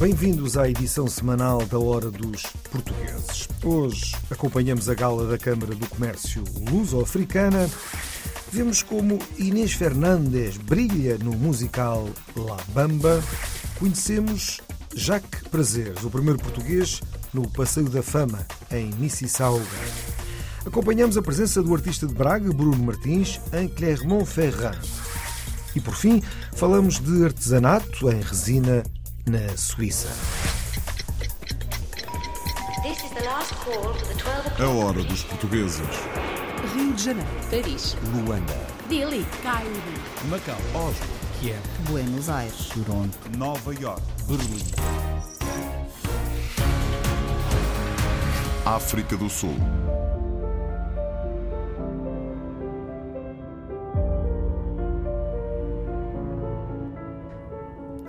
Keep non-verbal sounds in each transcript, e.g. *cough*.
Bem-vindos à edição semanal da Hora dos Portugueses. Hoje acompanhamos a gala da Câmara do Comércio Luso-Africana. Vemos como Inês Fernandes brilha no musical La Bamba. Conhecemos Jacques Prazeres, o primeiro português no Passeio da Fama, em Mississauga. Acompanhamos a presença do artista de Braga, Bruno Martins, em Clermont-Ferrand. E por fim, falamos de artesanato em resina na Suíça. This is the last call for the 12 o'clock. A hora dos portugueses. Rio de Janeiro, Paris, Luanda, Delhi, Cairo, Macau, Oslo, Kiev, Buenos Aires. Toronto, Nova York, Berlim. África do Sul.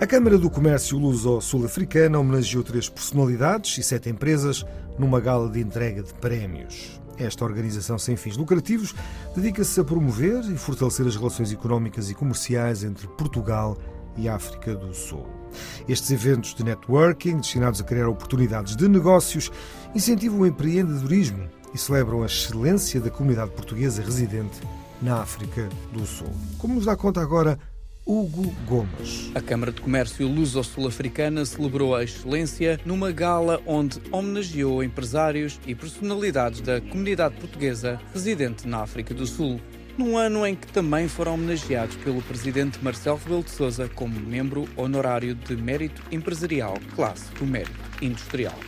A Câmara do Comércio Luso-Sul-Africana homenageou três personalidades e sete empresas numa gala de entrega de prémios. Esta organização sem fins lucrativos dedica-se a promover e fortalecer as relações económicas e comerciais entre Portugal e África do Sul. Estes eventos de networking, destinados a criar oportunidades de negócios, incentivam o empreendedorismo e celebram a excelência da comunidade portuguesa residente na África do Sul. Como nos dá conta agora Hugo Gomes. A Câmara de Comércio Luso-Sul-Africana celebrou a excelência numa gala onde homenageou empresários e personalidades da comunidade portuguesa residente na África do Sul. Num ano em que também foram homenageados pelo presidente Marcelo Rebelo de Sousa como membro honorário de Mérito Empresarial, classe do Mérito Industrial.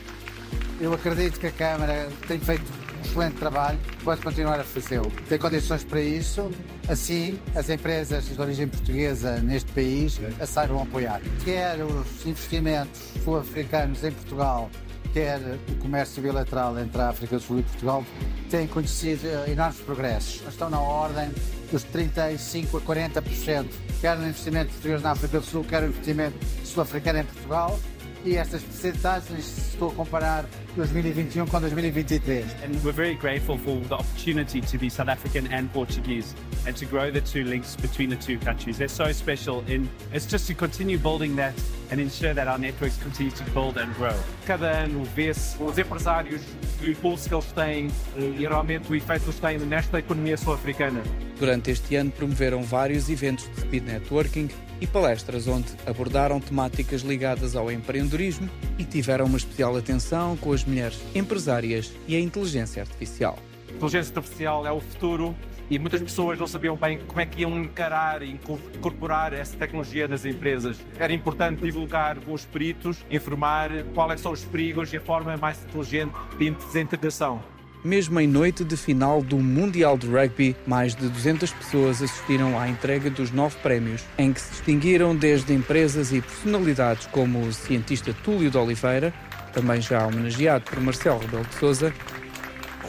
Eu acredito que a Câmara tem feito excelente trabalho, pode continuar a fazê-lo. Tem condições para isso, assim as empresas de origem portuguesa neste país a saibam apoiar. Quer os investimentos sul-africanos em Portugal, quer o comércio bilateral entre a África do Sul e Portugal, têm conhecido enormes progressos. Estão na ordem dos 35% a 40%, quer no investimento português na África do Sul, quer no investimento sul-africano em Portugal. E estas percentagens, se estou a comparar 2021 com 2023. And we're very grateful for the opportunity to be South African and Portuguese and to grow the two links between the two countries. They're so special in it's just to continue building that and ensure that our networks continue to build and grow. Cada ano vê-se os empresários, o impulso que eles têm eh, e realmente o efeito que eles têm nesta economia sul-africana. Durante este ano promoveram vários eventos de speed networking e palestras onde abordaram temáticas ligadas ao empreendedorismo e tiveram uma especial atenção com as mulheres empresárias e a inteligência artificial. A inteligência artificial é o futuro e muitas pessoas não sabiam bem como é que iam encarar e inco- incorporar essa tecnologia nas empresas. Era importante divulgar os peritos, informar quais são os perigos e a forma mais inteligente de desintegração. Mesmo em noite de final do Mundial de Rugby, mais de 200 pessoas assistiram à entrega dos nove prémios, em que se distinguiram desde empresas e personalidades como o cientista Túlio de Oliveira, também já homenageado por Marcelo Rebelo de Sousa,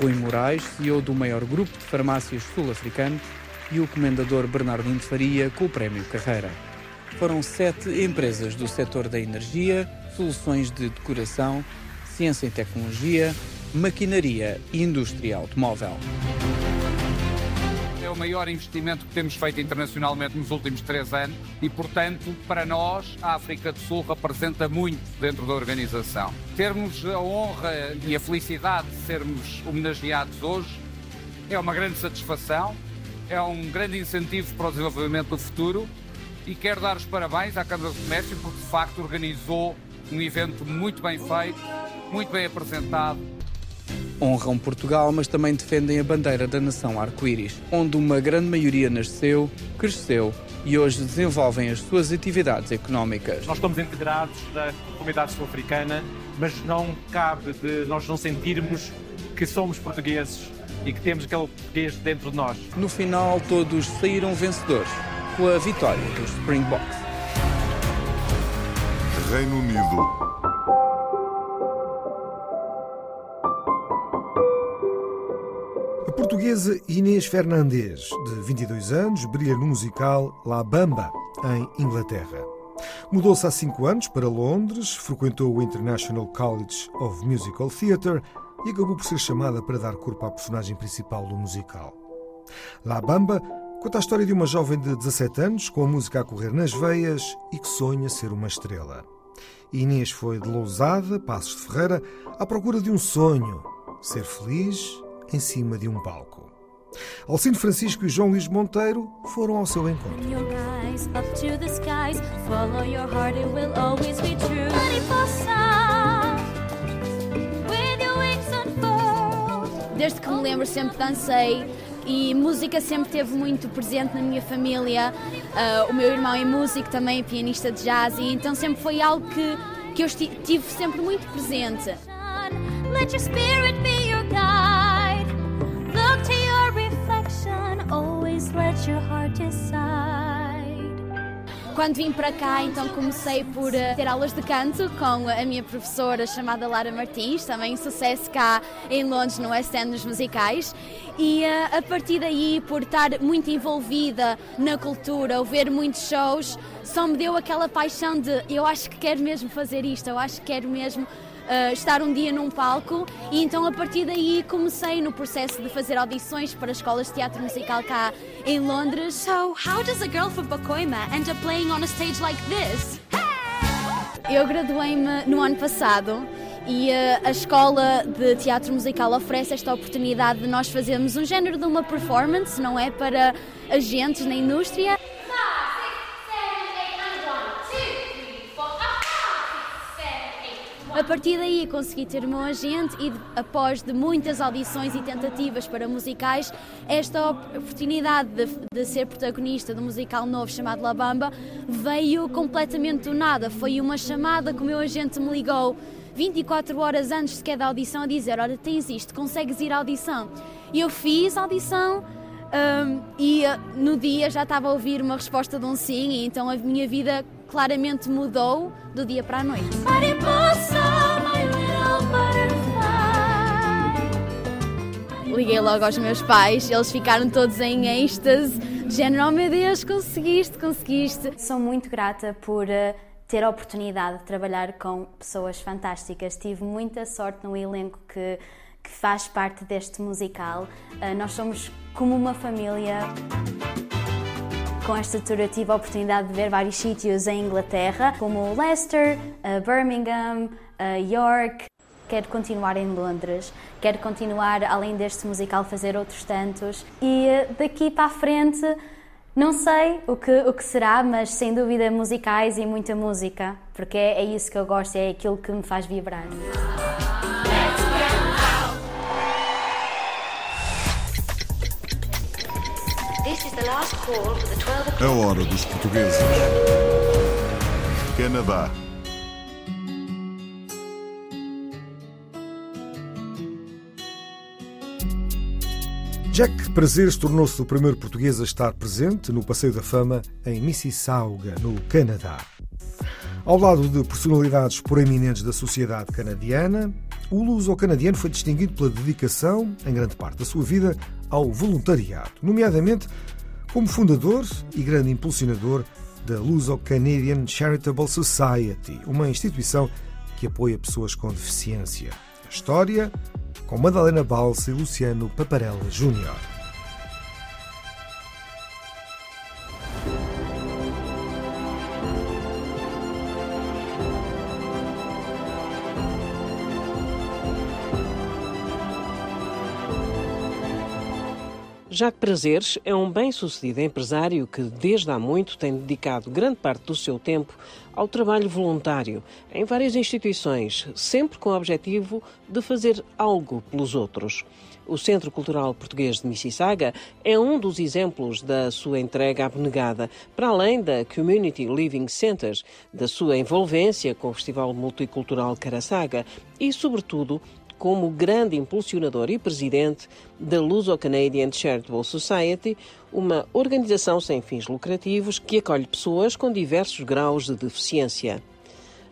Rui Moraes, CEO do maior grupo de farmácias sul-africano, e o comendador Bernardino Faria com o Prémio Carreira. Foram sete empresas do setor da energia, soluções de decoração, ciência e tecnologia, maquinaria e indústria automóvel. É o maior investimento que temos feito internacionalmente nos últimos três anos e, portanto, para nós, a África do Sul representa muito dentro da organização. Termos a honra e a felicidade de sermos homenageados hoje é uma grande satisfação, é um grande incentivo para o desenvolvimento do futuro e quero dar os parabéns à Câmara de Comércio porque, de facto, organizou um evento muito bem feito, muito bem apresentado Honram Portugal, mas também defendem a bandeira da nação arco-íris, onde uma grande maioria nasceu, cresceu e hoje desenvolvem as suas atividades económicas. Nós estamos integrados na comunidade sul-africana, mas não cabe de nós não sentirmos que somos portugueses e que temos aquele português dentro de nós. No final, todos saíram vencedores, com a vitória dos Springboks. Reino Unido. Portuguesa Inês Fernandes, de 22 anos, brilha no musical La Bamba, em Inglaterra. Mudou-se há cinco anos para Londres, frequentou o International College of Musical Theatre e acabou por ser chamada para dar corpo à personagem principal do musical. La Bamba conta a história de uma jovem de 17 anos com a música a correr nas veias e que sonha ser uma estrela. Inês foi de Lousada, Passos de Ferreira, à procura de um sonho, ser feliz em cima de um palco. Alcino Francisco e João Luís Monteiro foram ao seu encontro. Desde que me lembro sempre dancei e música sempre teve muito presente na minha família. Uh, o meu irmão é músico, também é pianista de jazz, e então sempre foi algo que, que eu tive sempre muito presente. Let your spirit be Quando vim para cá, então comecei por uh, ter aulas de canto com a minha professora chamada Lara Martins, também sucesso cá em Londres no West End musicais. E uh, a partir daí, por estar muito envolvida na cultura, ver muitos shows, só me deu aquela paixão de eu acho que quero mesmo fazer isto, eu acho que quero mesmo uh, estar um dia num palco e então a partir daí comecei no processo de fazer audições para escolas de teatro musical cá em Londres. So, how does a girl from Pacoima end up playing on a stage like this? Eu graduei-me no ano passado e uh, a escola de teatro musical oferece esta oportunidade de nós fazermos um género de uma performance, não é para agentes na indústria. A partir daí consegui ter o meu agente e após de muitas audições e tentativas para musicais, esta oportunidade de, de ser protagonista de um musical novo chamado La Bamba veio completamente do nada. Foi uma chamada que o meu agente me ligou 24 horas antes de cada audição a dizer: Olha, tens isto, consegues ir à audição? E eu fiz a audição. Um, e uh, no dia já estava a ouvir uma resposta de um sim, e então a minha vida claramente mudou do dia para a noite. Mariposa, Liguei logo aos meus pais, eles ficaram todos em êxtase, de género, oh meu Deus, conseguiste, conseguiste. Sou muito grata por uh, ter a oportunidade de trabalhar com pessoas fantásticas. Tive muita sorte no elenco que, que faz parte deste musical. Uh, nós somos como uma família. Com esta tour eu tive a oportunidade de ver vários sítios em Inglaterra, como Leicester, Birmingham, York. Quero continuar em Londres, quero continuar, além deste musical, fazer outros tantos. E daqui para a frente, não sei o que, o que será, mas sem dúvida musicais e muita música, porque é, é isso que eu gosto, é aquilo que me faz vibrar. A hora dos portugueses. Canadá. Jack Prazeres tornou-se o primeiro português a estar presente no Passeio da Fama em Mississauga, no Canadá. Ao lado de personalidades proeminentes da sociedade canadiana, o luso-canadiano foi distinguido pela dedicação, em grande parte da sua vida, ao voluntariado, nomeadamente como fundador e grande impulsionador da Luso-Canadian Charitable Society, uma instituição que apoia pessoas com deficiência. A história com Madalena Balsa e Luciano Paparella Júnior. Jacques Prazeres é um bem-sucedido empresário que, desde há muito, tem dedicado grande parte do seu tempo ao trabalho voluntário em várias instituições, sempre com o objetivo de fazer algo pelos outros. O Centro Cultural Português de Mississauga é um dos exemplos da sua entrega abnegada, para além da Community Living Centers, da sua envolvência com o Festival Multicultural Caraçaga e, sobretudo, como grande impulsionador e presidente da Luso-Canadian Charitable Society, uma organização sem fins lucrativos que acolhe pessoas com diversos graus de deficiência.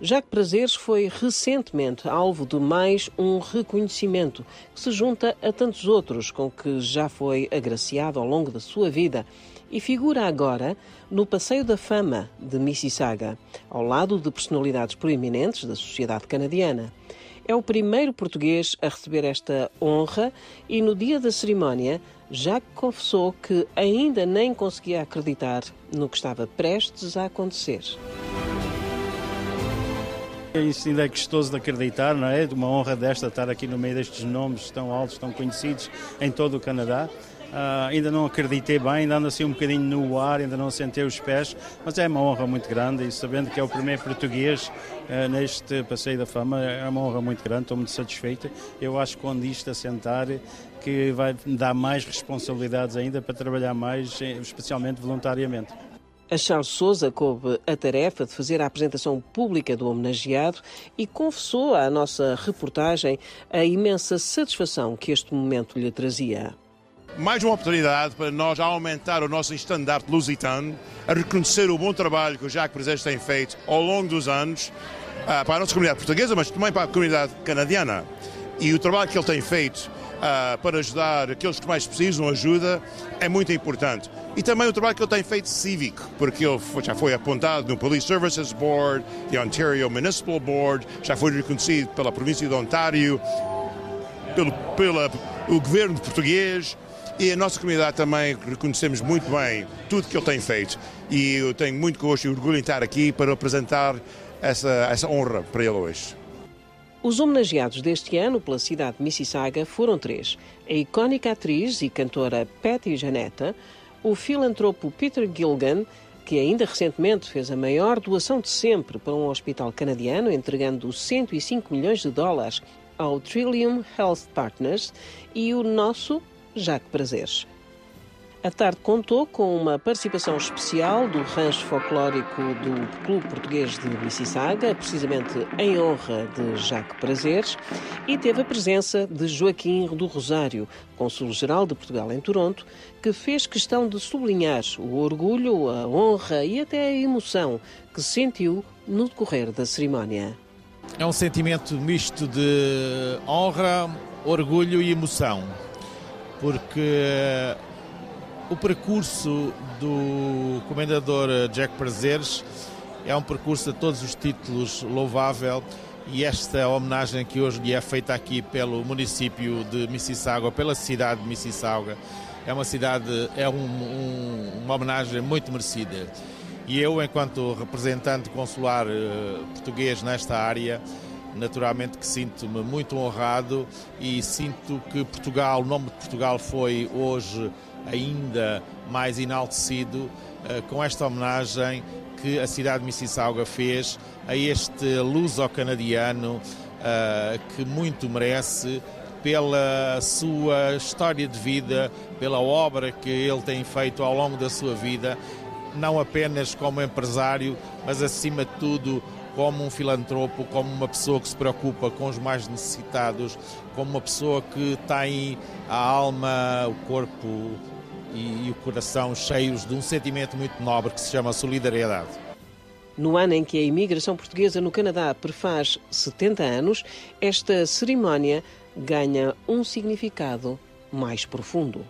Jacques Prazeres foi recentemente alvo de mais um reconhecimento que se junta a tantos outros com que já foi agraciado ao longo da sua vida e figura agora no Passeio da Fama de Mississauga, ao lado de personalidades proeminentes da sociedade canadiana. É o primeiro português a receber esta honra e no dia da cerimónia já confessou que ainda nem conseguia acreditar no que estava prestes a acontecer. Isso ainda é gostoso de acreditar, não é? De uma honra desta estar aqui no meio destes nomes tão altos, tão conhecidos em todo o Canadá. Uh, ainda não acreditei bem, ainda ando assim um bocadinho no ar, ainda não sentei os pés, mas é uma honra muito grande e sabendo que é o primeiro português uh, neste Passeio da Fama, é uma honra muito grande, estou muito satisfeito. Eu acho que quando isto assentar, que vai dar mais responsabilidades ainda para trabalhar mais, especialmente voluntariamente. A Charles Souza coube a tarefa de fazer a apresentação pública do homenageado e confessou à nossa reportagem a imensa satisfação que este momento lhe trazia mais uma oportunidade para nós aumentar o nosso estandarte lusitano, a reconhecer o bom trabalho que o Jacques Presentes tem feito ao longo dos anos uh, para a nossa comunidade portuguesa, mas também para a comunidade canadiana. E o trabalho que ele tem feito uh, para ajudar aqueles que mais precisam ajuda é muito importante. E também o trabalho que ele tem feito cívico, porque ele já foi apontado no Police Services Board, the Ontario Municipal Board, já foi reconhecido pela província de Ontário, pelo pela, o governo português, e a nossa comunidade também reconhecemos muito bem tudo que ele tem feito. E eu tenho muito gosto e orgulho em estar aqui para apresentar essa, essa honra para ele hoje. Os homenageados deste ano pela cidade de Mississauga foram três: a icónica atriz e cantora Patty Janetta, o filantropo Peter Gilgan, que ainda recentemente fez a maior doação de sempre para um hospital canadiano, entregando 105 milhões de dólares ao Trillium Health Partners, e o nosso Jacques Prazeres. A tarde contou com uma participação especial do rancho folclórico do Clube Português de Mississauga, precisamente em honra de Jacques Prazeres, e teve a presença de Joaquim do Rosário, Cônsul-Geral de Portugal em Toronto, que fez questão de sublinhar o orgulho, a honra e até a emoção que sentiu no decorrer da cerimónia. É um sentimento misto de honra, orgulho e emoção porque o percurso do comendador Jack Prazeres é um percurso a todos os títulos louvável e esta homenagem que hoje lhe é feita aqui pelo município de Mississauga, pela cidade de Mississauga, é uma cidade, é um, um, uma homenagem muito merecida. E eu, enquanto representante consular uh, português nesta área, naturalmente que sinto-me muito honrado e sinto que Portugal, o nome de Portugal foi hoje ainda mais enaltecido uh, com esta homenagem que a cidade de Mississauga fez a este luso-canadiano uh, que muito merece pela sua história de vida, pela obra que ele tem feito ao longo da sua vida, não apenas como empresário, mas acima de tudo como um filantropo, como uma pessoa que se preocupa com os mais necessitados, como uma pessoa que tem a alma, o corpo e, o coração cheios de um sentimento muito nobre que se chama solidariedade. No ano em que a imigração portuguesa no Canadá prefaz 70 anos, esta cerimónia ganha um significado mais profundo.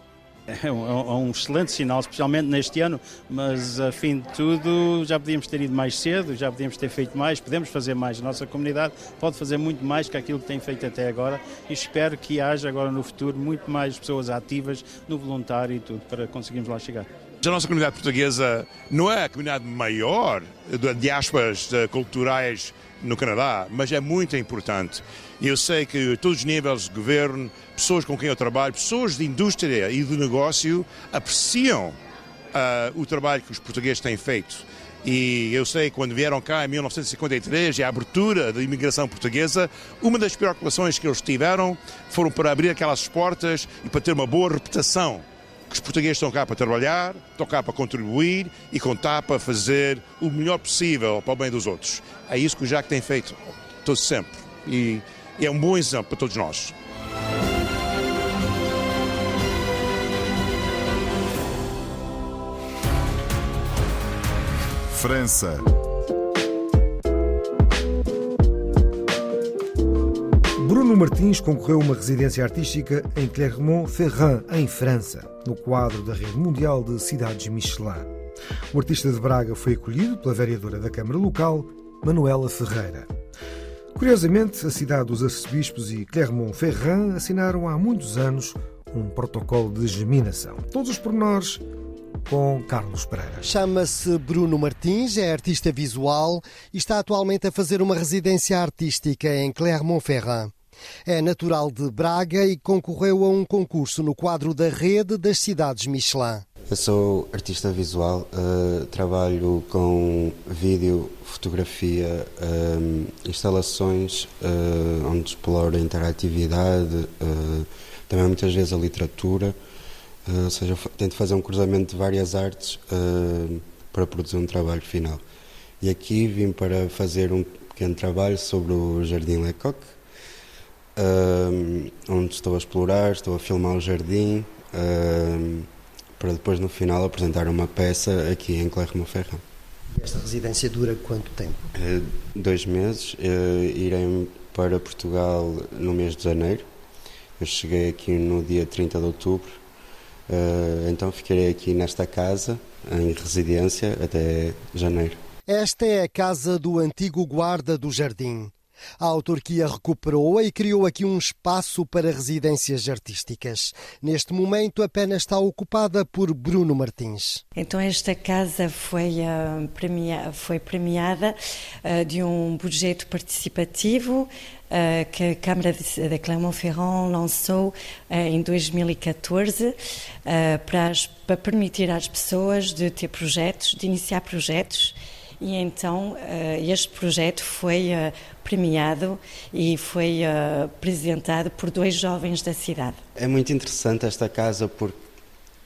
É um, é um, excelente sinal, especialmente neste ano, mas a fim de tudo já podíamos ter ido mais cedo, já podíamos ter feito mais, podemos fazer mais. A nossa comunidade pode fazer muito mais que aquilo que tem feito até agora e espero que haja agora no futuro muito mais pessoas ativas no voluntário e tudo para conseguirmos lá chegar. A nossa comunidade portuguesa não é a comunidade maior de diásporas culturais no Canadá, mas é muito importante. Eu sei que todos os níveis de governo, pessoas com quem eu trabalho, pessoas de indústria e de negócio apreciam uh, o trabalho que os portugueses têm feito. E eu sei que quando vieram cá em 1953 e a abertura da imigração portuguesa, uma das preocupações que eles tiveram foram para abrir aquelas portas e para ter uma boa reputação. Que os portugueses estão cá para trabalhar, estão cá para contribuir e contar para fazer o melhor possível para o bem dos outros. É isso que o Jacques tem feito, todo sempre. E é um bom exemplo para todos nós. França. Bruno Martins concorreu a uma residência artística em Clermont-Ferrand, em França, no quadro da Rede Mundial de Cidades Michelin. O artista de Braga foi acolhido pela vereadora da Câmara Local, Manuela Ferreira. Curiosamente, a cidade dos arcebispos e Clermont-Ferrand assinaram há muitos anos um protocolo de geminação. Todos os pormenores com Carlos Pereira. Chama-se Bruno Martins, é artista visual e está atualmente a fazer uma residência artística em Clermont-Ferrand. É natural de Braga e concorreu a um concurso no quadro da Rede das Cidades Michelin. Eu sou artista visual, uh, trabalho com vídeo, fotografia, um, eh, instalações uh, onde exploro a interatividade, uh, também muitas vezes a literatura. Ou seja, tento fazer um cruzamento de várias artes para produzir um trabalho final. E aqui vim para fazer um pequeno trabalho sobre o Jardim Lecoq, uh, onde estou a explorar, estou a filmar o jardim, para depois no final apresentar uma peça aqui em Clermont-Ferrand. Esta residência dura quanto tempo? dois meses. irei para Portugal no mês de janeiro. Eu cheguei aqui no dia 30 de outubro Uh, então ficarei aqui nesta casa, em residência, até janeiro. Esta é a casa do antigo guarda do jardim. A autarquia recuperou-a e criou aqui um espaço para residências artísticas. Neste momento, apenas está ocupada por Bruno Martins. Então, esta casa foi, uh, premia foi premiada uh, de um projeto participativo uh, que a Câmara de, de Clermont-Ferrand lançou em 2014 para, para permitir às pessoas de ter projetos, de iniciar projetos e então este projeto foi premiado e foi uh, apresentado por dois jovens da cidade. É muito interessante esta casa porque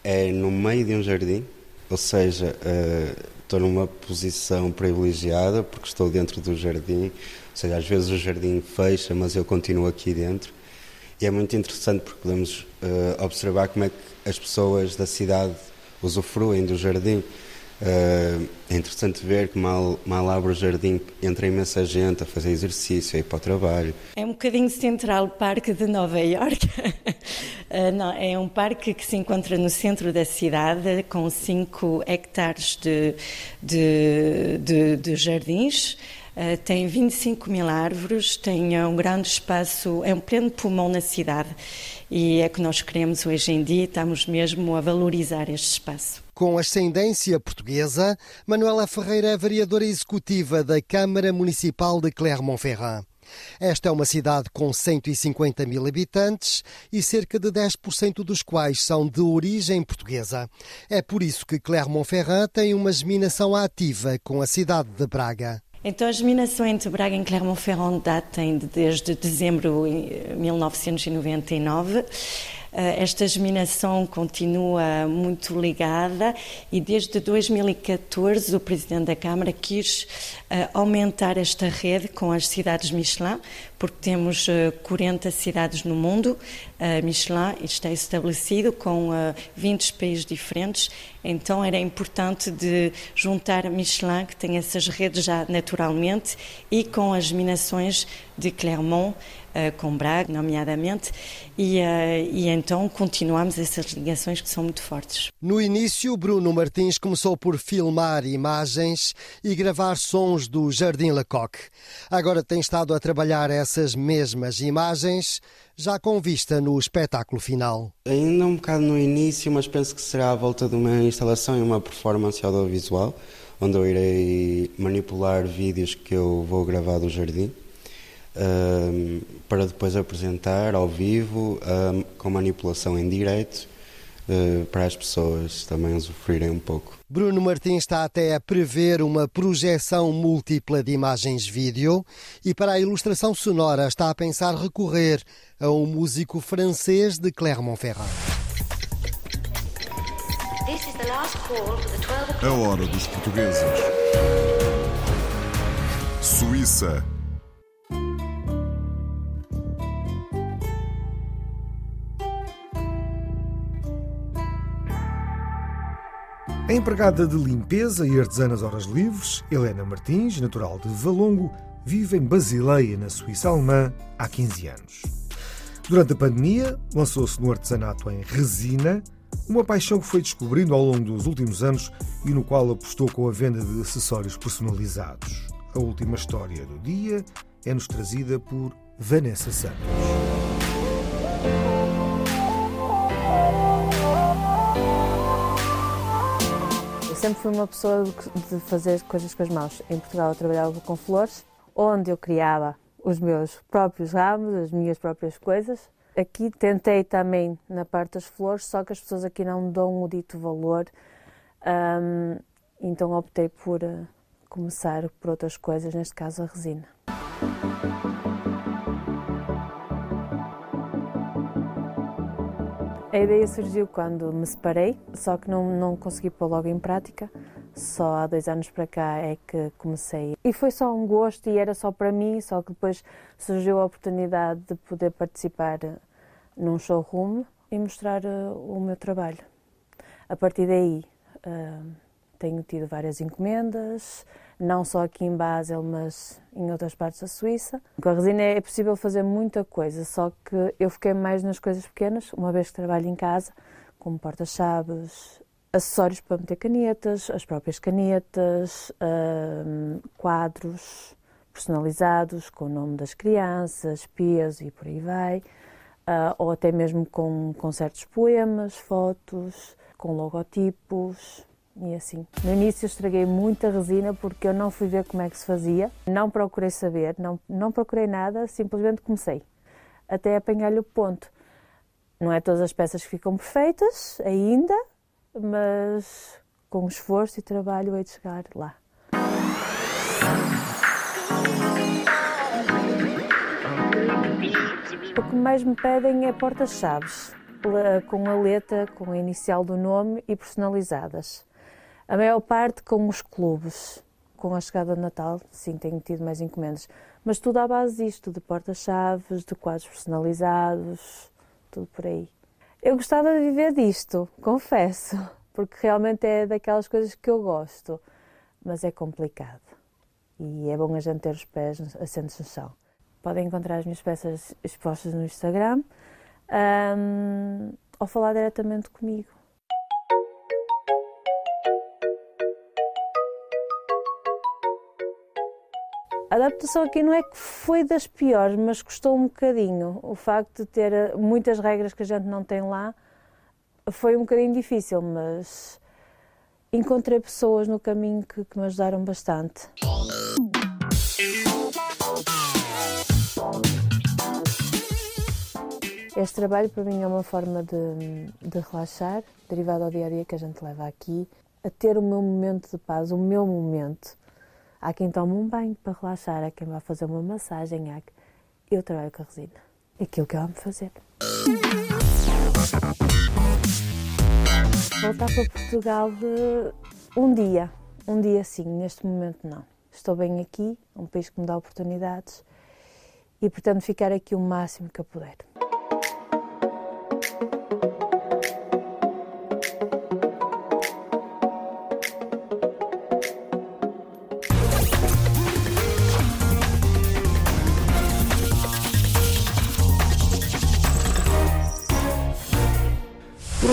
é no meio de um jardim, ou seja, uh, estou numa posição privilegiada porque estou dentro do jardim, ou seja, às vezes o jardim fecha, mas eu continuo aqui dentro. E é muito interessante porque podemos uh, observar como é que as pessoas da cidade usufruem do jardim. Uh, é interessante ver que mal, mal abre o jardim entra imensa gente a fazer exercício, a ir para o trabalho. É um bocadinho Central Park de Nova York. uh, *laughs* não, é um parque que se encontra no centro da cidade com 5 hectares de, de, de, de jardins. Uh, tem 25 mil árvores, tem um grande espaço, é um pleno pulmão na cidade e é que nós queremos hoje em dia, estamos mesmo a valorizar este espaço. Com ascendência portuguesa, Manuela Ferreira é vereadora executiva da Câmara Municipal de Clermont-Ferrand. Esta é uma cidade com 150 mil habitantes e cerca de 10% dos quais são de origem portuguesa. É por isso que Clermont-Ferrand tem uma geminação ativa com a cidade de Braga. Então, a geminação entre Braga e Clermont-Ferrand datem desde dezembro de 1999. Eh, esta geminação continua muito ligada e desde 2014 o Presidente da Câmara quis eh, aumentar esta rede com as cidades Michelin, porque temos 40 eh, cidades no mundo, Michelin está estabelecido com 20 países diferentes, então era importante de juntar Michelin, que tem essas redes já naturalmente, e com as geminações de Clermont, uh, com Braga, nomeadamente, e, e então continuamos essas ligações que são muito fortes. No início, Bruno Martins começou por filmar imagens e gravar sons do Jardim Lecoq. Agora tem estado a trabalhar essas mesmas imagens, já com vista no espetáculo final. Ainda um bocado no início, mas penso que será à volta de uma instalação e uma performance audiovisual, onde eu irei manipular vídeos que eu vou gravar do jardim para depois apresentar ao vivo com manipulação em direto para as pessoas também usufruírem um pouco. Bruno Martins está até a prever uma projeção múltipla de imagens vídeo e para a ilustração sonora está a pensar recorrer a um músico francês de Clermont-Ferrand. A hora dos portugueses. Suíça A empregada de limpeza e artesã nas horas livres, Helena Martins, natural de Valongo, vive em Basileia, na Suíça alemã, há 15 anos. Durante a pandemia, lançou-se no artesanato em resina, uma paixão que foi descobrindo ao longo dos últimos anos e no qual apostou com a venda de acessórios personalizados. A última história do dia é-nos trazida por Vanessa Santos. Sempre fui uma pessoa de fazer coisas com as mãos. Em Portugal eu trabalhava com flores, onde eu criava os meus próprios ramos, as minhas próprias coisas. Aqui tentei também na parte das flores, só que as pessoas aqui não dão o dito valor, um, então optei por uh, começar por outras coisas, neste caso a resina. A ideia surgiu quando me separei, só que não, não consegui pôr logo em prática. Só há dois anos para cá é que comecei. E foi só um gosto e era só para mim, só que depois surgiu a oportunidade de poder participar num showroom e mostrar uh, o meu trabalho. A partir daí uh, tenho tido várias encomendas, não só aqui em Basel, mas em outras partes da Suíça. Com a resina é possível fazer muita coisa, só que eu fiquei mais nas coisas pequenas, uma vez que trabalho em casa, como porta-chaves, acessórios para meter canetas, as próprias canetas, uh, quadros personalizados com o nome das crianças, pias e por aí vai, uh, ou até mesmo com, com certos poemas, fotos, com logotipos e assim. No início estraguei muita resina porque eu não fui ver como é que se fazia, não procurei saber, não, não procurei nada, simplesmente comecei até apanhar-lhe o ponto. Não é todas as peças que ficam perfeitas ainda, mas com esforço e trabalho hei de chegar lá. O que mais me pedem é portas-chaves, com a letra, com a inicial do nome e personalizadas. A maior parte com os clubes. Com a chegada de Natal, sim, tenho tido mais encomendas. Mas tudo à base disto, de portas-chaves, de quadros personalizados, tudo por aí. Eu gostava de viver disto, confesso, porque realmente é daquelas coisas que eu gosto, mas é complicado. E é bom a gente ter os pés assentos no chão. Podem encontrar as minhas peças expostas no Instagram um, ou falar diretamente comigo. A adaptação aqui não é que foi das piores, mas custou um bocadinho. O facto de ter eh, muitas regras que a gente não tem lá foi um bocadinho difícil, mas encontrei pessoas no caminho que, que me ajudaram bastante. Este trabalho para mim é uma forma de, de relaxar, derivado ao dia a dia que a gente leva aqui, a ter o meu momento de paz, o meu momento Há quem tome um banho para relaxar, há quem vá fazer uma massagem. Há... Eu trabalho com a resina. Aquilo que eu amo fazer. Voltar para Portugal de um dia. Um dia sim, neste momento não. Estou bem aqui, um país que me dá oportunidades e pretendo ficar aqui o máximo que eu puder.